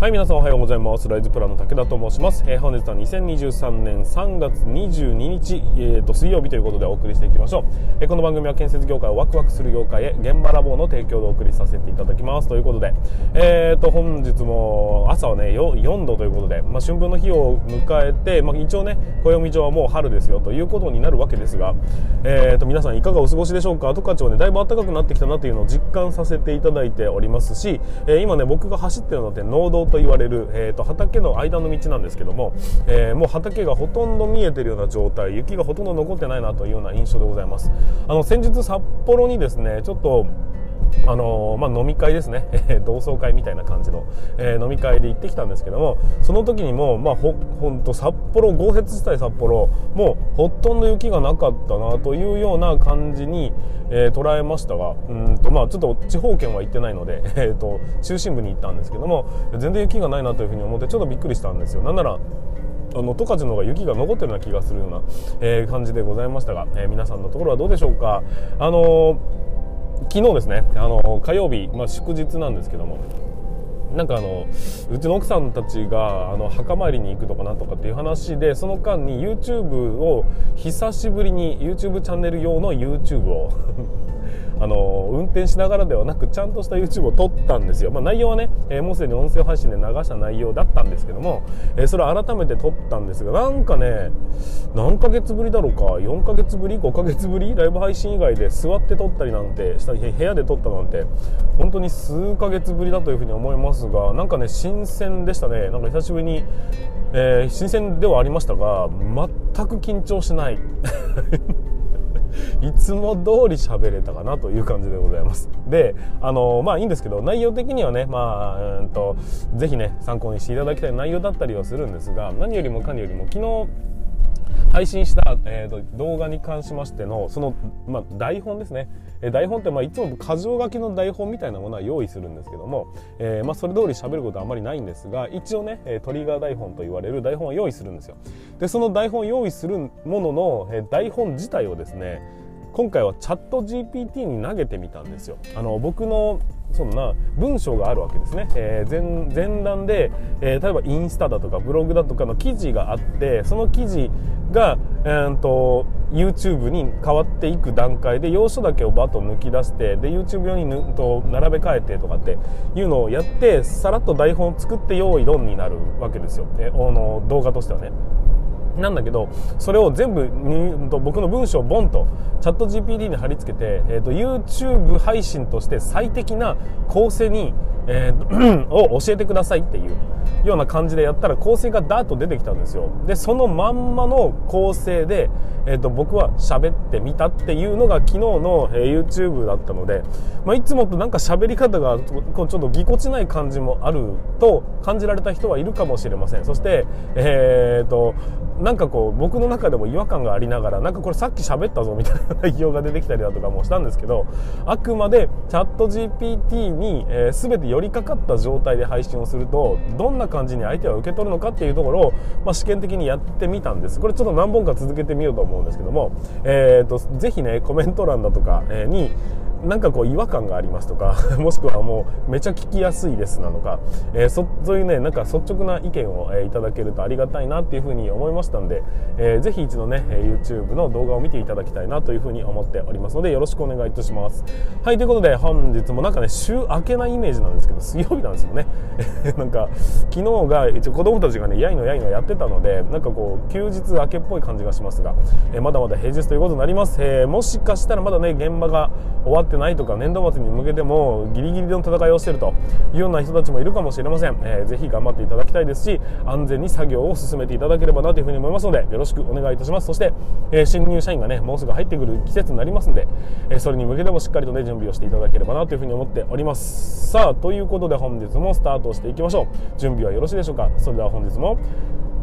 はい皆さんおはようございます。ライズプランの武田と申します、えー、本日は2023年3月22日、えーと、水曜日ということでお送りしていきましょう、えー、この番組は建設業界をワクワクする業界へ現場ラボの提供でお送りさせていただきます。ということで、えーと、本日も朝はね 4, 4度ということで、まあ、春分の日を迎えて、まあ、一応ね暦上はもう春ですよということになるわけですが、えーと、皆さんいかがお過ごしでしょうか？十勝はねだいぶ暖かくなってきたなというのを実感させていただいておりますし、えー、今ね僕が走ってるのって農道と言われる、えーと、畑の間の道なんですけども、えー、もう畑がほとんど見えてるような状態雪がほとんど残ってないなというような印象でございます。あの先日札幌にですねちょっとあのまあ、飲み会ですね、同窓会みたいな感じの、えー、飲み会で行ってきたんですけどもその時にも、まあ、ほほんと札幌豪雪地帯札幌もうほとんど雪がなかったなというような感じに、えー、捉えましたがうんと、まあ、ちょっと地方圏は行ってないので、えーと、中心部に行ったんですけども全然雪がないなというふうに思ってちょっとびっくりしたんですよ。なんならあの十勝の方が雪が残ってるような気がするような、えー、感じでございましたが、えー、皆さんのところはどうでしょうか。あの昨日ですねあの火曜日、まあ、祝日なんですけどもなんかあのうちの奥さんたちがあの墓参りに行くとかなんとかっていう話でその間に YouTube を久しぶりに YouTube チャンネル用の YouTube を あの運転しながらではなくちゃんとした YouTube を撮ったんですよ、まあ、内容はね、えー、もうすでに音声配信で流した内容だったんですけども、えー、それを改めて撮ったんですがなんかね何ヶ月ぶりだろうか4ヶ月ぶり5ヶ月ぶりライブ配信以外で座って撮ったりなんてした部屋で撮ったなんて本当に数ヶ月ぶりだというふうに思いますがなんかね新鮮でしたね。なんか久しぶりに、えー、新鮮ではありましたが全く緊張しない。いつも通り喋れたかなという感じでございます。で、あの、まあいいんですけど、内容的にはね、まあ、うんと、ぜひね、参考にしていただきたい内容だったりはするんですが、何よりも何よりも昨日、配信した、えーと、動画に関しましてのその、まあ、台本ですね、えー、台本って、まあ、いつも箇条書きの台本みたいなものは用意するんですけども、えー、まあ、それ通り喋ることはあまりないんですが一応ね、えトリガー台本と言われる台本は用意するんですよ。でその台本を用意するものの、え台本自体をですね今回はチャット GPT に投げてみたんですよ。あの僕のそんな文章があるわけですね、えー、前前段で、えー、例えばインスタだとかブログだとかの記事があってその記事が、えーと、YouTube に変わっていく段階で要所だけをバッと抜き出してで YouTube 用にぬと並べ替えてとかっていうのをやってさらっと台本を作って用意ドンになるわけですよ、えー、の動画としてはね。なんだけどそれを全部に僕の文章をボンとチャット GPT に貼り付けて、えーと、YouTube 配信として最適な構成に、えー、を教えてくださいっていうような感じでやったら構成がダーッと出てきたんですよ。でそのまんまの構成で、えーと、僕は喋ってみたっていうのが昨日の、えー、YouTube だったので、まあ、いつもとなんか喋り方がこうちょっとぎこちない感じもあると感じられた人はいるかもしれません。そして、えーとなんかこう僕の中でも違和感がありながらなんかこれさっき喋ったぞみたいな内容が出てきたりだとかもしたんですけどあくまでチャット GPT に、えー、全て寄りかかった状態で配信をするとどんな感じに相手は受け取るのかっていうところを、まあ、試験的にやってみたんです。これちょっと何本か続けてみようと思うんですけども、えーと、ぜひねコメント欄だとかになんかこう違和感がありますとか もしくはもうめちゃ聞きやすいですなのか、えー、そそういうねなんか率直な意見を、えー、いただけるとありがたいなっていうふうに思いましたんで、えー、ぜひ一度ね YouTube の動画を見ていただきたいなというふうに思っておりますのでよろしくお願いいたします。はいということで本日もなんかね週明けなイメージなんですけど水曜日なんですよね。なんか昨日が一応子供たちがねやいのやいのやってたのでなんかこう休日明けっぽい感じがしますが、えー、まだまだ平日ということになります、えー、もしかしたらまだね現場が終わってってないとか年度末に向けてもギリギリの戦いをしているというような人たちもいるかもしれません、えー、ぜひ頑張っていただきたいですし安全に作業を進めていただければなというふうに思いますのでよろしくお願いいたします。そして、えー、新入社員がねもうすぐ入ってくる季節になりますので、えー、それに向けてもしっかりとね準備をしていただければなというふうに思っております。さあということで本日もスタートしていきましょう。準備はよろしいでしょうか。それでは本日も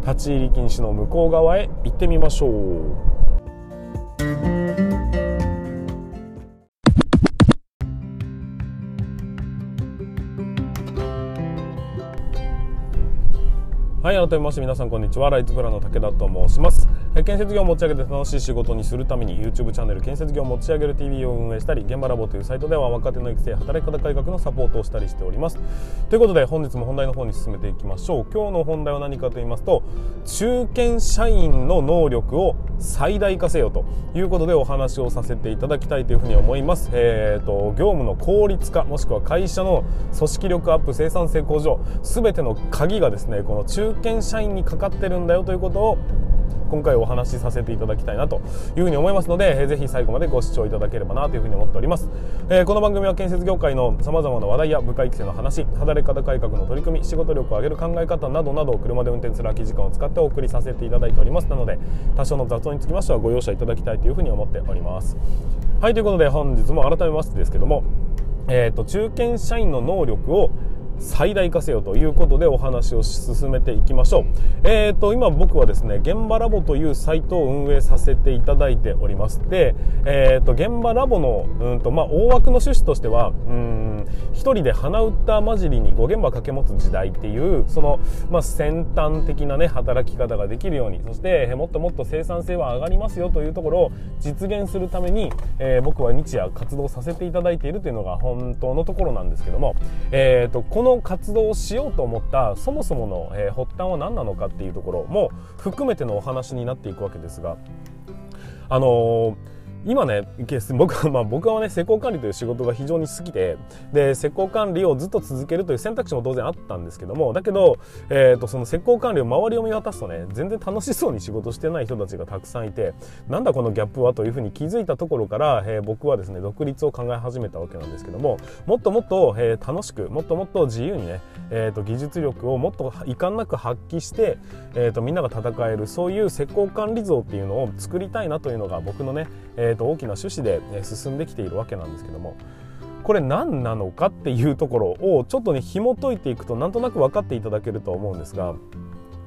立ち入り禁止の向こう側へ行ってみましょう。はい改めまして皆さんこんにちは。ライツプラの武田と申します、建設業を持ち上げて楽しい仕事にするために YouTube チャンネル建設業を持ち上げる TV を運営したり現場ラボというサイトでは若手の育成働き方改革のサポートをしたりしております。ということで本日も本題の方に進めていきましょう。今日の本題は何かと言いますと中堅社員の能力を最大化せよということでお話をさせていただきたいというふうに思います。えーと業務の効率化もしくは会社の組織力アップ生産性向上全ての鍵がですねこの中堅社員にかかってるんだよということを今回お話しさせていただきたいなというふうに思いますので、えー、ぜひ最後までご視聴いただければなというふうに思っております、えー、この番組は建設業界の様々な話題や部下育成の話働き方改革の取り組み仕事力を上げる考え方などなどを車で運転する空き時間を使ってお送りさせていただいておりますなので多少の雑音につきましてはご容赦いただきたいというふうに思っております。はいということで本日も改めましてですけどもえーと中堅社員の能力を最大化せよということでお話を進めていきましょう。えっ、ー、と、今僕はですね、現場ラボというサイトを運営させていただいております。で、えっ、ー、と、現場ラボの、うんと、まあ、大枠の趣旨としては、うん、一人で鼻歌混じりに5現場掛け持つ時代っていう、その、まあ、先端的なね、働き方ができるように、そして、もっともっと生産性は上がりますよというところを実現するために、えー、僕は日夜活動させていただいているというのが本当のところなんですけども、えっ、と、このの活動をしようと思ったそもそもの、えー、発端は何なのかっていうところも含めてのお話になっていくわけですがあのー今ね 僕は、まあ、僕はね施工管理という仕事が非常に好きでで施工管理をずっと続けるという選択肢も当然あったんですけどもだけど、えーと、その施工管理を周りを見渡すとね全然楽しそうに仕事してない人たちがたくさんいてなんだこのギャップはというふうに気づいたところから、えー、僕はですね独立を考え始めたわけなんですけどももっともっと、えー、楽しくもっともっと自由にね、えーと、技術力をもっと遺憾なく発揮して、えーとみんなが戦えるそういう施工管理像っていうのを作りたいなというのが僕のねえー、と大きな趣旨で進んできているわけなんですけどもこれ何なのかっていうところをちょっとね紐解いていくとなんとなく分かっていただけると思うんですが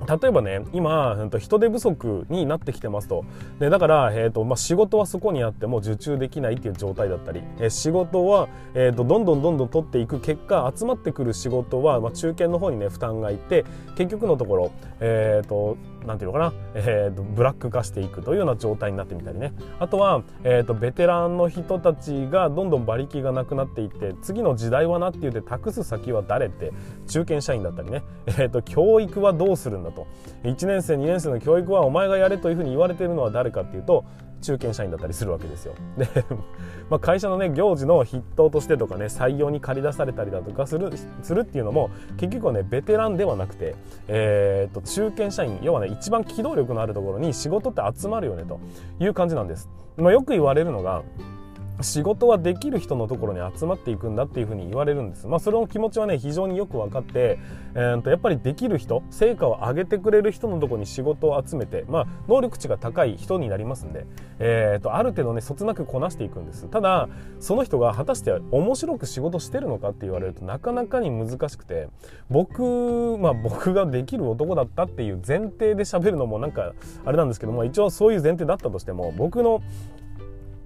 例えばね今人手不足になってきてますと。でだから、えーとまあ、仕事はそこにあっても受注できないっていう状態だったり、え、仕事は、えーと、どんどんどんどん取っていく結果集まってくる仕事は、まあ、中堅の方にね負担がいって結局のところ、えーとなんていうのかな、えーと、ブラック化していくというような状態になってみたりね。あとは、えーと、ベテランの人たちがどんどん馬力がなくなっていって次の時代はなって言って託す先は誰って中堅社員だったりね、えーと、教育はどうするんだと。1年生2年生の教育はお前がやれというふうに言われてるのは誰かっていうと中堅社員だったりするわけですよ。で、まあ、会社のね行事の筆頭としてとかね採用に駆り出されたりだとかするするっていうのも結局はねベテランではなくて、えー、っと中堅社員要はね一番機動力のあるところに仕事って集まるよねという感じなんです。まあ、よく言われるのが仕事はできる人のところに集まっていくんだっていうふうに言われるんです。まあ、それの気持ちはね、非常によく分かって、えー、とやっぱりできる人、成果を上げてくれる人のところに仕事を集めて、まあ、能力値が高い人になりますんで、えー、とある程度ね、そつなくこなしていくんです。ただ、その人が果たして面白く仕事してるのかって言われるとなかなかに難しくて、僕、まあ僕ができる男だったっていう前提で喋るのもなんかあれなんですけども、一応そういう前提だったとしても、僕の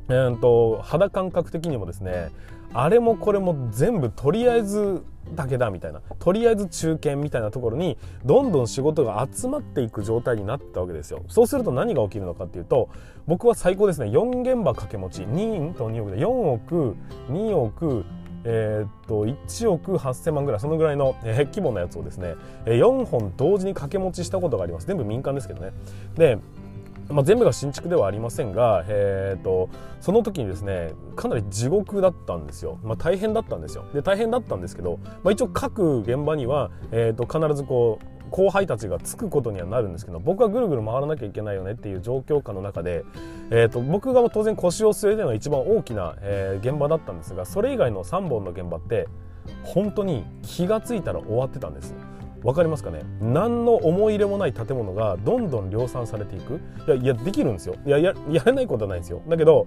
えーと、肌感覚的にもですねあれもこれも全部とりあえずだけだみたいなとりあえず中堅みたいなところにどんどん仕事が集まっていく状態になったわけですよ。そうすると何が起きるのかっていうと僕は最高ですね4現場掛け持ち2と2億で4億2億えー、っと1億8000万ぐらいそのぐらいの、えー、規模のやつをですね4本同時に掛け持ちしたことがあります。全部民間ですけどね。でまあ、全部が新築ではありませんが、えーと、その時にですねかなり地獄だったんですよ、まあ、大変だったんですよで大変だったんですけど、まあ、一応各現場には、えーと、必ずこう後輩たちがつくことにはなるんですけど僕はぐるぐる回らなきゃいけないよねっていう状況下の中で、えーと、僕が当然腰を据えての一番大きな、えー、現場だったんですがそれ以外の3本の現場って本当に気が付いたら終わってたんです。分かりますかね？何の思い入れもない建物がどんどん量産されていく。いやいやできるんですよ。いやややれないことはないんですよ。だけど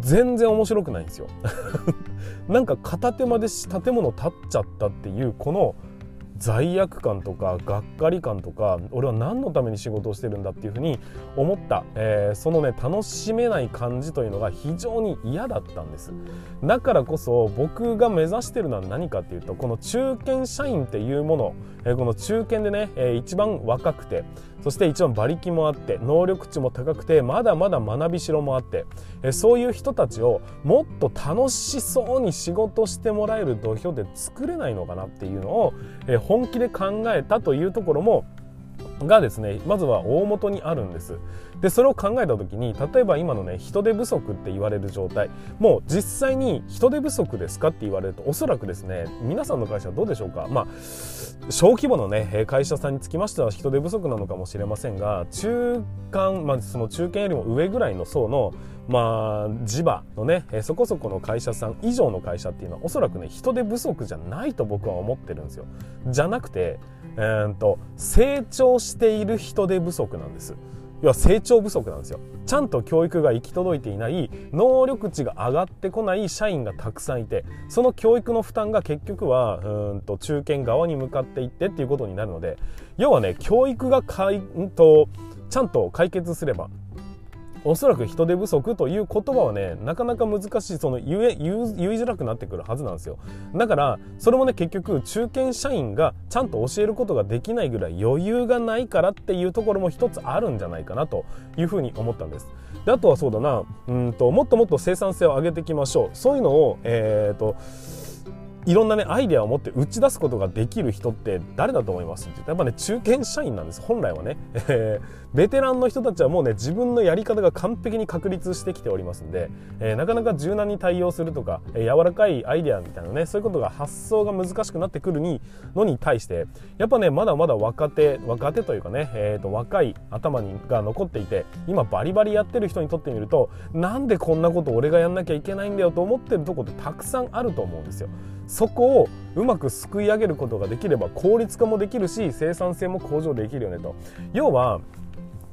全然面白くないんですよ。なんか片手間で建物立っちゃったっていうこの罪悪感とかがっかり感とか俺は何のために仕事をしてるんだっていうふうに思った、えー、そのね楽しめない感じというのが非常に嫌だったんです。だからこそ僕が目指してるのは何かっていうとこの中堅社員っていうもの、えー、この中堅でね、えー、一番若くて。そして一応馬力もあって能力値も高くてまだまだ学びしろもあってえそういう人たちをもっと楽しそうに仕事してもらえる土俵で作れないのかなっていうのをえ本気で考えたというところもがですねまずは大元にあるんです。でそれを考えた時に例えば今のね人手不足って言われる状態。もう実際に人手不足ですかって言われるとおそらくですね皆さんの会社はどうでしょうか。まあ小規模のね会社さんにつきましては人手不足なのかもしれませんが中間、まあ、その中堅よりも上ぐらいの層のまあ地場のねそこそこの会社さん以上の会社っていうのはおそらくね人手不足じゃないと僕は思ってるんですよ。じゃなくてえー、と成長している人手不足なんです。要は成長不足なんですよ。ちゃんと教育が行き届いていない能力値が上がってこない社員がたくさんいてその教育の負担が結局はうんと中堅側に向かっていってっていうことになるので要はね教育がかいんとちゃんと解決すればおそらく人手不足という言葉はねなかなか難しいその言え言いづらくなってくるはずなんですよ。だからそれもね結局中堅社員がちゃんと教えることができないぐらい余裕がないからっていうところも一つあるんじゃないかなというふうに思ったんです。であとはそうだな。うんともっともっと生産性を上げていきましょう。そういうのをえっ、ー、といろんなねアイデアを持って打ち出すことができる人って誰だと思います？やっぱね中堅社員なんです。本来はね、えー、ベテランの人たちはもうね自分のやり方が完璧に確立してきておりますんで、えー、なかなか柔軟に対応するとか、えー、柔らかいアイデアみたいなねそういうことが発想が難しくなってくるにのに対してやっぱねまだまだ若手若手というかね、えーと、若い頭にが残っていて今バリバリやってる人にとってみるとなんでこんなこと俺がやんなきゃいけないんだよと思ってるとこってたくさんあると思うんですよ。そこをうまくすくい上げることができれば効率化もできるし生産性も向上できるよねと。要は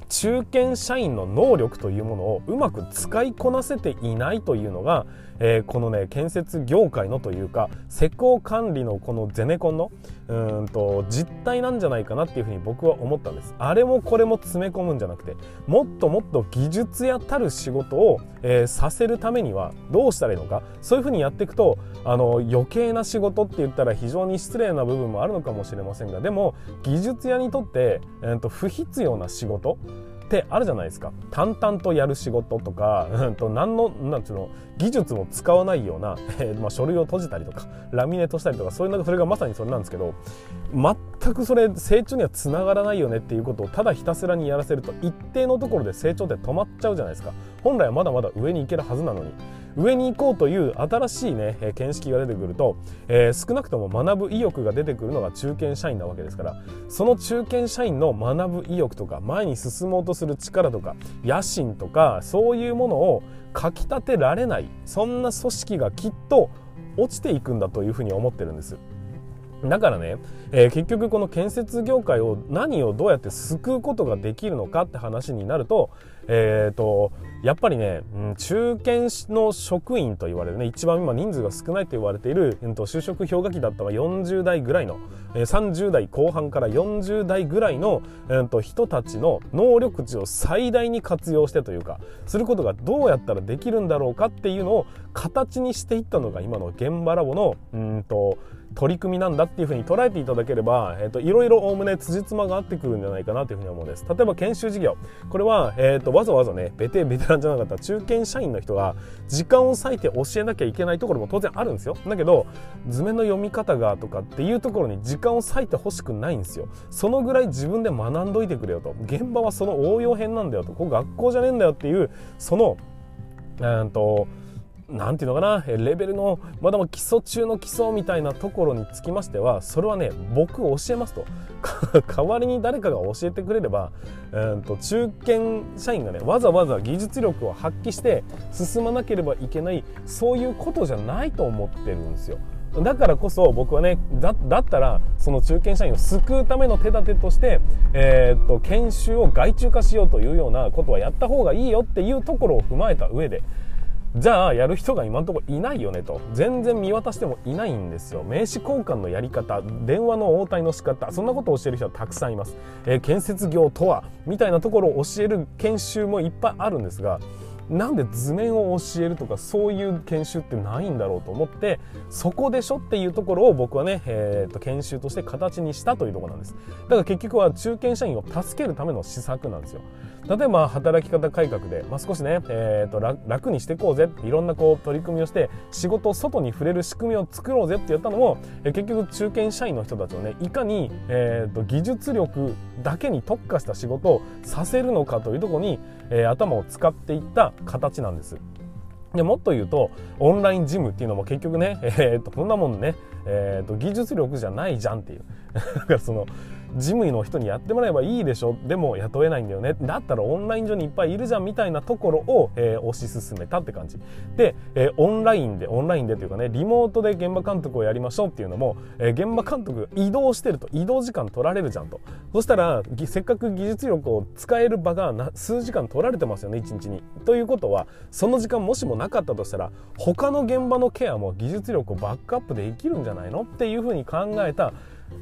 中堅社員の能力というものをうまく使いこなせていないというのがえー、このね建設業界のというか施工管理のこのゼネコンのうんと実態なんじゃないかなっていうふうに僕は思ったんです。あれもこれも詰め込むんじゃなくてもっともっと技術やたる仕事を、えー、させるためにはどうしたらいいのか。そういうふうにやっていくとあの余計な仕事って言ったら非常に失礼な部分もあるのかもしれませんがでも技術屋にとって、えー、と不必要な仕事ってあるじゃないですか。淡々とやる仕事とか、うん、と何のなんうの技術も使わないような、えー、まあ、書類を閉じたりとかラミネートしたりとかそういうのそれがまさにそれなんですけど全くそれ成長にはつながらないよねっていうことをただひたすらにやらせると一定のところで成長って止まっちゃうじゃないですか。本来はまだまだ上に行けるはずなのに。上に行こうという新しいねえ見識が出てくると、えー、少なくとも学ぶ意欲が出てくるのが中堅社員なわけですからその中堅社員の学ぶ意欲とか前に進もうとする力とか野心とかそういうものをかきたてられないそんな組織がきっと落ちていくんだというふうに思ってるんです。だからね、えー、結局この建設業界を何をどうやって救うことができるのかって話になると、えーと、やっぱりね、中堅の職員と言われるね一番今人数が少ないと言われている、うん、と就職氷河期だったのは40代ぐらいの、えー、30代後半から40代ぐらいの、うん、と人たちの能力値を最大に活用してというかすることがどうやったらできるんだろうかっていうのを形にしていったのが今の現場ラボのうんと取り組みなんだっていうふうに捉えていただければ、えーと、いろいろおおむね辻褄が合ってくるんじゃないかなというふうに思うんです。例えば研修事業。これは、えーと、わざわざねベテベテランじゃなかった中堅社員の人が時間を割いて教えなきゃいけないところも当然あるんですよ。だけど図面の読み方がとかっていうところに時間を割いてほしくないんですよ。そのぐらい自分で学んどいてくれよと。現場はその応用編なんだよと。ここ学校じゃねえんだよっていうそのうんと何て言うのかな？レベルのまだま基礎中の基礎みたいなところにつきましてはそれはね僕教えますと 代わりに誰かが教えてくれれば、うんと中堅社員がねわざわざ技術力を発揮して進まなければいけないそういうことじゃないと思ってるんですよ。だからこそ僕はねだったらその中堅社員を救うための手立てとして、えー、っと研修を外注化しようというようなことはやった方がいいよっていうところを踏まえた上でじゃあやる人が今のところいないよねと。全然見渡してもいないんですよ。名刺交換のやり方電話の応対の仕方そんなことを教える人はたくさんいます、えー、建設業とはみたいなところを教える研修もいっぱいあるんですがなんで図面を教えるとかそういう研修ってないんだろうと思ってそこでしょっていうところを僕はね、えー、と研修として形にしたというところなんです。だから結局は中堅社員を助けるための施策なんですよ。例えば働き方改革で、まあ、少しね、えー、と楽にしていこうぜいろんなこう取り組みをして仕事を外に触れる仕組みを作ろうぜって言ったのも、え、結局中堅社員の人たちをねいかに、えー、と技術力だけに特化した仕事をさせるのかというところに、えー、頭を使っていった形なんです。でもっと言うとオンラインジムっていうのも結局ね、えー、とこんなもんね、えー、と技術力じゃないじゃんっていう その事務の人にやってもらえばいいでしょ。でも雇えないんだよね。だったらオンライン上にいっぱいいるじゃんみたいなところを、えー、推し進めたって感じ。で、えー、オンラインでオンラインでというかねリモートで現場監督をやりましょうっていうのも、えー、現場監督移動してると。移動時間取られるじゃんと。そしたらせっかく技術力を使える場が数時間取られてますよね一日に。ということはその時間もしもなかったとしたら他の現場のケアも技術力をバックアップできるんじゃないの？っていうふうに考えた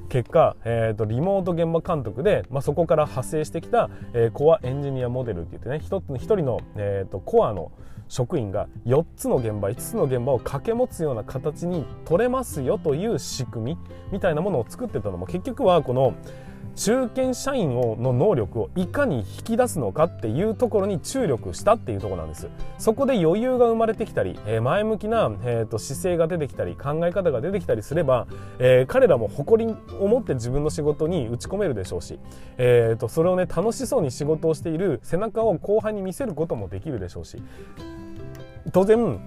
結果、えーと、リモート現場監督で、まあ、そこから派生してきた、えー、コアエンジニアモデルって言ってね一人の、えーと、コアの職員が4つの現場5つの現場を掛け持つような形に取れますよという仕組みみたいなものを作ってたのも結局はこの中堅社員をの能力をいかに引き出すのかっていうところに注力したっていうとこなんです。そこで余裕が生まれてきたり、えー、前向きな、えーと、姿勢が出てきたり考え方が出てきたりすれば、えー、彼らも誇りを持って自分の仕事に打ち込めるでしょうし、えーとそれをね楽しそうに仕事をしている背中を後輩に見せることもできるでしょうし。当然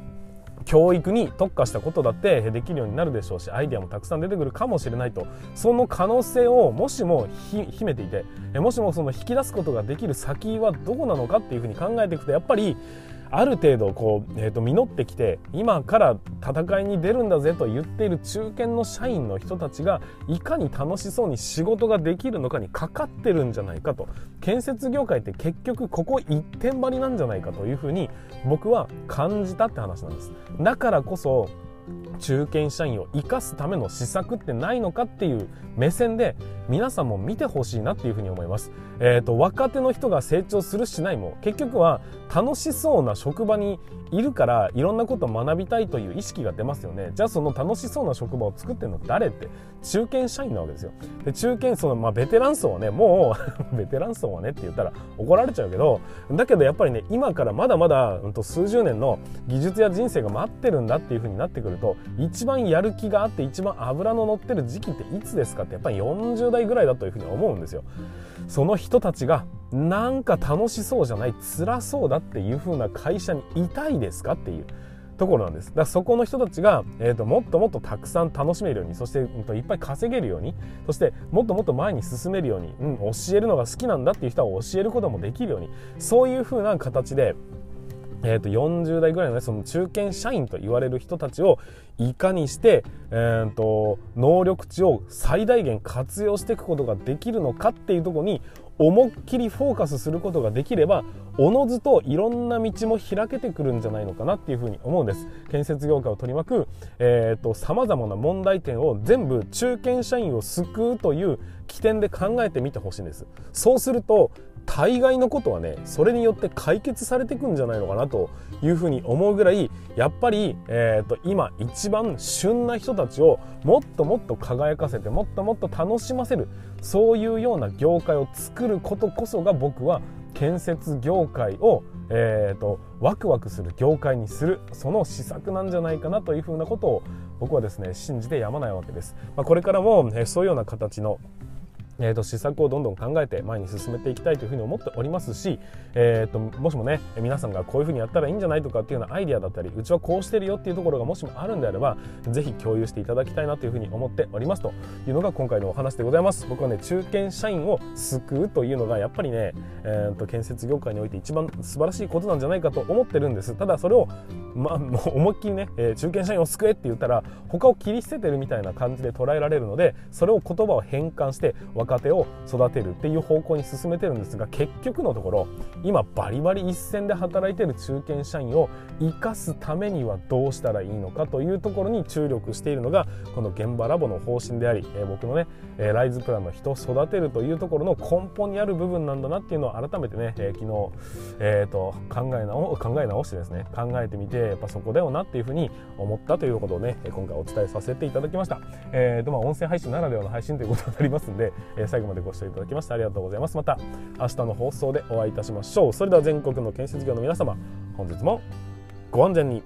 教育に特化したことだってできるようになるでしょうしアイデアもたくさん出てくるかもしれないと。その可能性をもしも秘めていてもしもその引き出すことができる先はどこなのかっていうふうに考えていくとやっぱりある程度こう、えー、と実ってきて今から戦いに出るんだぜと言っている中堅の社員の人たちがいかに楽しそうに仕事ができるのかにかかってるんじゃないかと。建設業界って結局ここ一点張りなんじゃないかというふうに僕は感じたって話なんです。だからこそ中堅社員を生かすための施策ってないのかっていう目線で皆さんも見てほしいなっていうふうに思います。えっ、ー、と、若手の人が成長するしないも結局は楽しそうな職場にいるからいろんなことを学びたいという意識が出ますよね。じゃあその楽しそうな職場を作ってるの誰って？中堅社員なわけですよ。で、中堅、その、まあ、ベテラン層はね、もう ベテラン層はねって言ったら怒られちゃうけど、だけどやっぱりね、今からまだまだ、うん、と数十年の技術や人生が待ってるんだっていうふうになってくると、一番やる気があって一番脂の乗ってる時期っていつですかってやっぱり40代ぐらいだというふうに思うんですよ。その人たちがなんか楽しそうじゃない辛そうだっていう風な会社にいたいですかっていうところなんですだからそこの人たちが、えーと、もっともっとたくさん楽しめるようにそして、うん、といっぱい稼げるようにそしてもっともっと前に進めるように、うん、教えるのが好きなんだっていう人は教えることもできるようにそういう風な形でえー、と40代ぐらいのねその中堅社員と言われる人たちをいかにして、えーと、能力値を最大限活用していくことができるのかっていうとこに思いっきりフォーカスすることができればおのずといろんな道も開けてくるんじゃないのかなっていうふうに思うんです。建設業界を取り巻くさまざまな問題点を全部中堅社員を救うという起点で考えてみてほしいんですそうすると大概のことはねそれによって解決されていくんじゃないのかなというふうに思うぐらいやっぱり、えーと、今一番旬な人たちをもっともっと輝かせてもっともっと楽しませるそういうような業界を作ることこそが僕は建設業界を、えーと、ワクワクする業界にするその施策なんじゃないかなというふうなことを僕はですね信じてやまないわけです。まあ、これからも、そういうような形のえーと、施策をどんどん考えて前に進めていきたいというふうに思っておりますし、えーと、もしもね皆さんがこういうふうにやったらいいんじゃないとかっていうようなアイデアだったりうちはこうしてるよっていうところがもしもあるんであればぜひ共有していただきたいなというふうに思っておりますというのが今回のお話でございます。僕はね中堅社員を救うというのがやっぱりね、えーと、建設業界において一番素晴らしいことなんじゃないかと思ってるんです。ただそれを、まあ、もう思いっきりね、え、中堅社員を救えって言ったら他を切り捨ててるみたいな感じで捉えられるのでそれを言葉を変換して分若手を育てるっていう方向に進めてるんですが結局のところ今バリバリ一線で働いてる中堅社員を生かすためにはどうしたらいいのかというところに注力しているのがこの現場ラボの方針であり、えー、僕のね、えー、ライズプランの人を育てるというところの根本にある部分なんだなっていうのを改めてね、えー、昨日、えーと、考え直考え直してですね考えてみてやっぱそこだよなっていうふうに思ったということをね今回お伝えさせていただきました。えーとまあ、音声配信ならではの配信ということになりますんで、えー、最後までご視聴いただきましてありがとうございます。また明日の放送でお会いいたしましょう。それでは全国の建設業の皆様本日もご安全に。